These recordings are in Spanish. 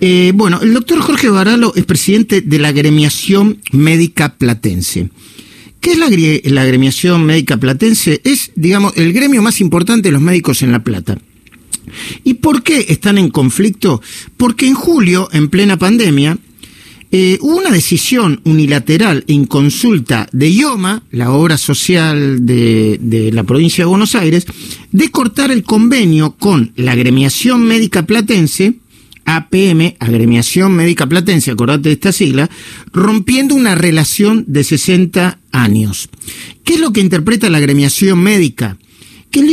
Eh, bueno, el doctor Jorge Baralo es presidente de la Agremiación Médica Platense. ¿Qué es la, Agremiación Médica Platense? Es, digamos, el gremio más importante de los médicos en La Plata. ¿Y por qué están en conflicto? Porque en julio, en plena pandemia, eh, hubo una decisión unilateral en consulta de IOMA, la obra social de, de, la provincia de Buenos Aires, de cortar el convenio con la agremiación médica platense, APM, agremiación médica platense, acordate de esta sigla, rompiendo una relación de 60 años. ¿Qué es lo que interpreta la agremiación médica? Que el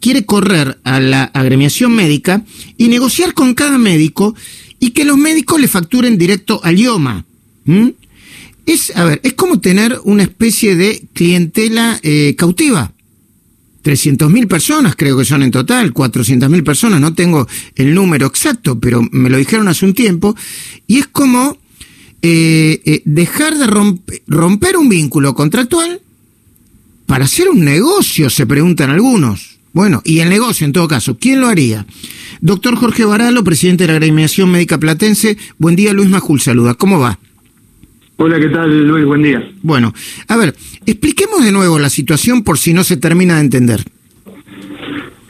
quiere correr a la agremiación médica y negociar con cada médico y que los médicos le facturen directo al IOMA. Es, a ver, es como tener una especie de clientela eh, cautiva. 300.000 personas creo que son en total, 400.000 personas, no tengo el número exacto, pero me lo dijeron hace un tiempo, y es como eh, eh, dejar de romper un vínculo contractual para hacer un negocio, se preguntan algunos. Bueno, y el negocio en todo caso, ¿quién lo haría? Doctor Jorge Baralo, presidente de la Agremiación Médica Platense. Buen día, Luis Majul, saluda. ¿Cómo va? Hola, ¿qué tal, Luis? Buen día. Bueno, a ver, expliquemos de nuevo la situación por si no se termina de entender.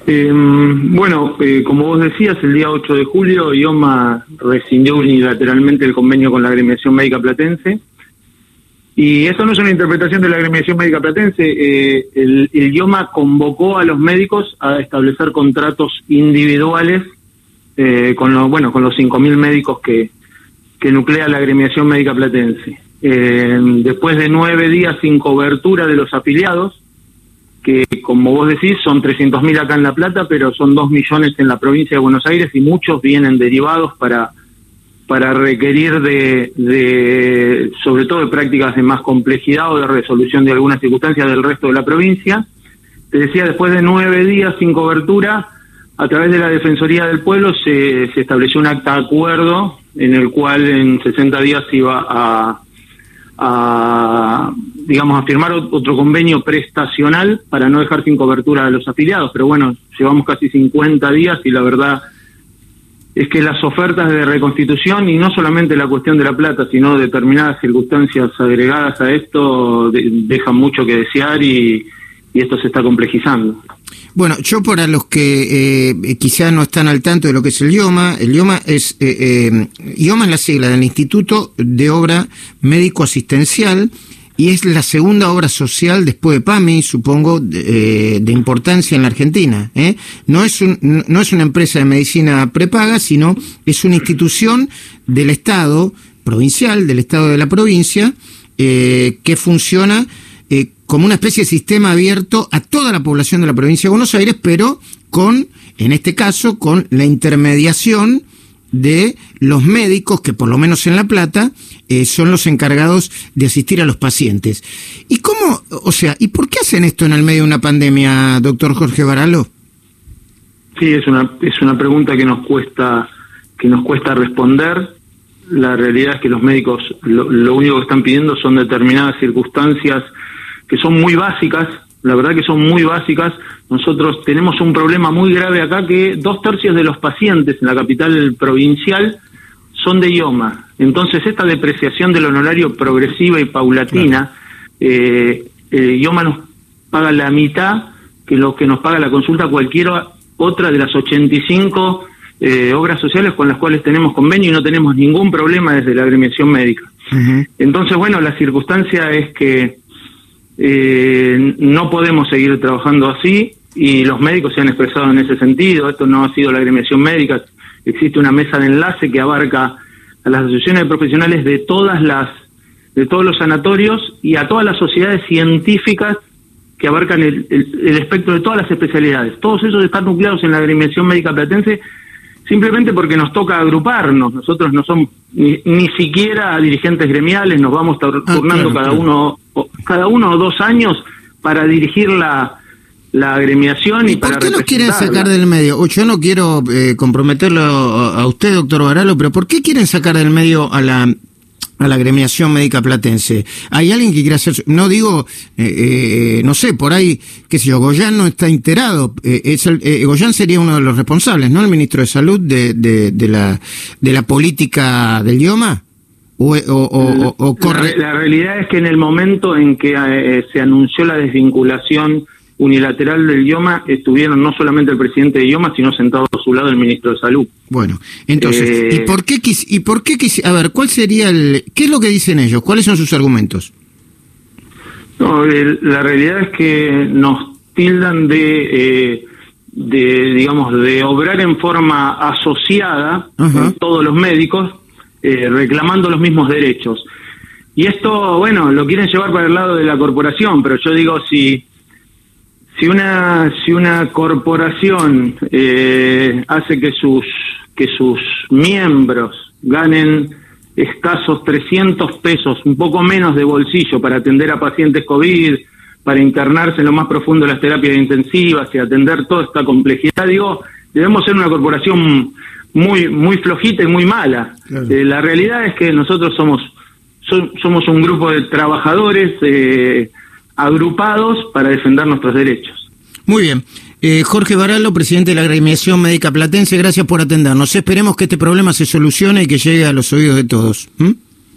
Eh, bueno, eh, como vos decías, el día 8 de julio IOMA rescindió unilateralmente el convenio con la Agremiación Médica Platense y eso no es una interpretación de la agremiación médica platense. Eh, el, idioma convocó a los médicos a establecer contratos individuales eh, con los bueno con los 5.000 médicos que, que nuclea la agremiación médica platense. Eh, después de nueve días sin cobertura de los afiliados, que como vos decís son 300.000 acá en La Plata, pero son 2 millones en la provincia de Buenos Aires y muchos vienen derivados para para requerir de, sobre todo de prácticas de más complejidad o de resolución de algunas circunstancias del resto de la provincia. Te decía, después de nueve días sin cobertura, a través de la Defensoría del Pueblo se, se estableció un acta de acuerdo en el cual en 60 días iba a, digamos, a firmar otro convenio prestacional para no dejar sin cobertura a los afiliados. Pero bueno, llevamos casi 50 días y la verdad es que las ofertas de reconstitución, y no solamente la cuestión de la plata, sino determinadas circunstancias agregadas a esto, dejan mucho que desear y, esto se está complejizando. Bueno, yo para los que eh, quizás no están al tanto de lo que es el IOMA, el IOMA es, eh, eh, IOMA es la sigla del Instituto de Obra Médico Asistencial, y es la segunda obra social después de PAMI, supongo, de, eh, importancia en la Argentina. ¿eh? No, es un, no es una empresa de medicina prepaga, sino es una institución del Estado provincial, del Estado de la provincia, que funciona como una especie de sistema abierto a toda la población de la provincia de Buenos Aires, pero con, en este caso, con la intermediación de los médicos, que por lo menos en La Plata, eh, son los encargados de asistir a los pacientes. ¿Y cómo, o sea, y por qué hacen esto en el medio de una pandemia, doctor Jorge Baralo? Sí, es una, es una pregunta que nos cuesta, que nos cuesta responder. La realidad es que los médicos lo, lo único que están pidiendo son determinadas circunstancias que son muy básicas, la verdad que son muy básicas. Nosotros tenemos un problema muy grave acá que dos tercios de los pacientes en la capital provincial son de IOMA. Entonces, esta depreciación del honorario progresiva y paulatina, eh, eh, IOMA nos paga la mitad que lo que nos paga la consulta cualquier otra de las 85 eh, obras sociales con las cuales tenemos convenio y no tenemos ningún problema desde la agremiación médica. Entonces, bueno, la circunstancia es que eh, no podemos seguir trabajando así y los médicos se han expresado en ese sentido. Esto no ha sido la agremiación médica, existe una mesa de enlace que abarca a las asociaciones de profesionales de todas las de todos los sanatorios y a todas las sociedades científicas que abarcan el, espectro de todas las especialidades. Todos esos están nucleados en la agremiación médica platense simplemente porque nos toca agruparnos. Nosotros no somos ni, siquiera dirigentes gremiales, nos vamos ah, turnando cada uno cada uno o dos años para dirigir la, la agremiación y, ¿Por qué nos quieren sacar del medio? Yo no quiero eh, comprometerlo a usted, doctor Baralo, pero ¿por qué quieren sacar del medio a la a la gremiación médica platense. ¿Hay alguien que quiera hacer, no digo, eh, eh, no sé, por ahí, qué sé yo, Goyán no está enterado, eh, es el, Goyán sería uno de los responsables, ¿no? El ministro de Salud de, de, la, de la política del idioma. O, o, corre... la, realidad es que en el momento en que se anunció la desvinculación unilateral del IOMA estuvieron no solamente el presidente de IOMA, sino sentado a su lado el ministro de Salud. Bueno, entonces, ¿y eh, por qué quis, y por qué a ver, cuál sería el qué es lo que dicen ellos? ¿Cuáles son sus argumentos? No, la realidad es que nos tildan de eh, de digamos de obrar en forma asociada con todos los médicos eh, reclamando los mismos derechos. Y esto, bueno, lo quieren llevar para el lado de la corporación, pero yo digo si si una si una corporación eh, hace que sus que sus miembros ganen escasos 300 pesos, un poco menos de bolsillo para atender a pacientes COVID, para internarse en lo más profundo de las terapias intensivas y atender toda esta complejidad, digo, debemos ser una corporación muy muy flojita y muy mala. Eh, la realidad es que nosotros somos somos un grupo de trabajadores eh, agrupados para defender nuestros derechos. Muy bien. Eh, Jorge Baralo, presidente de la Agremiación Médica Platense, gracias por atendernos. Esperemos que este problema se solucione y que llegue a los oídos de todos.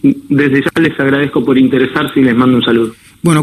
Desde ya les agradezco por interesarse y les mando un saludo. Bueno.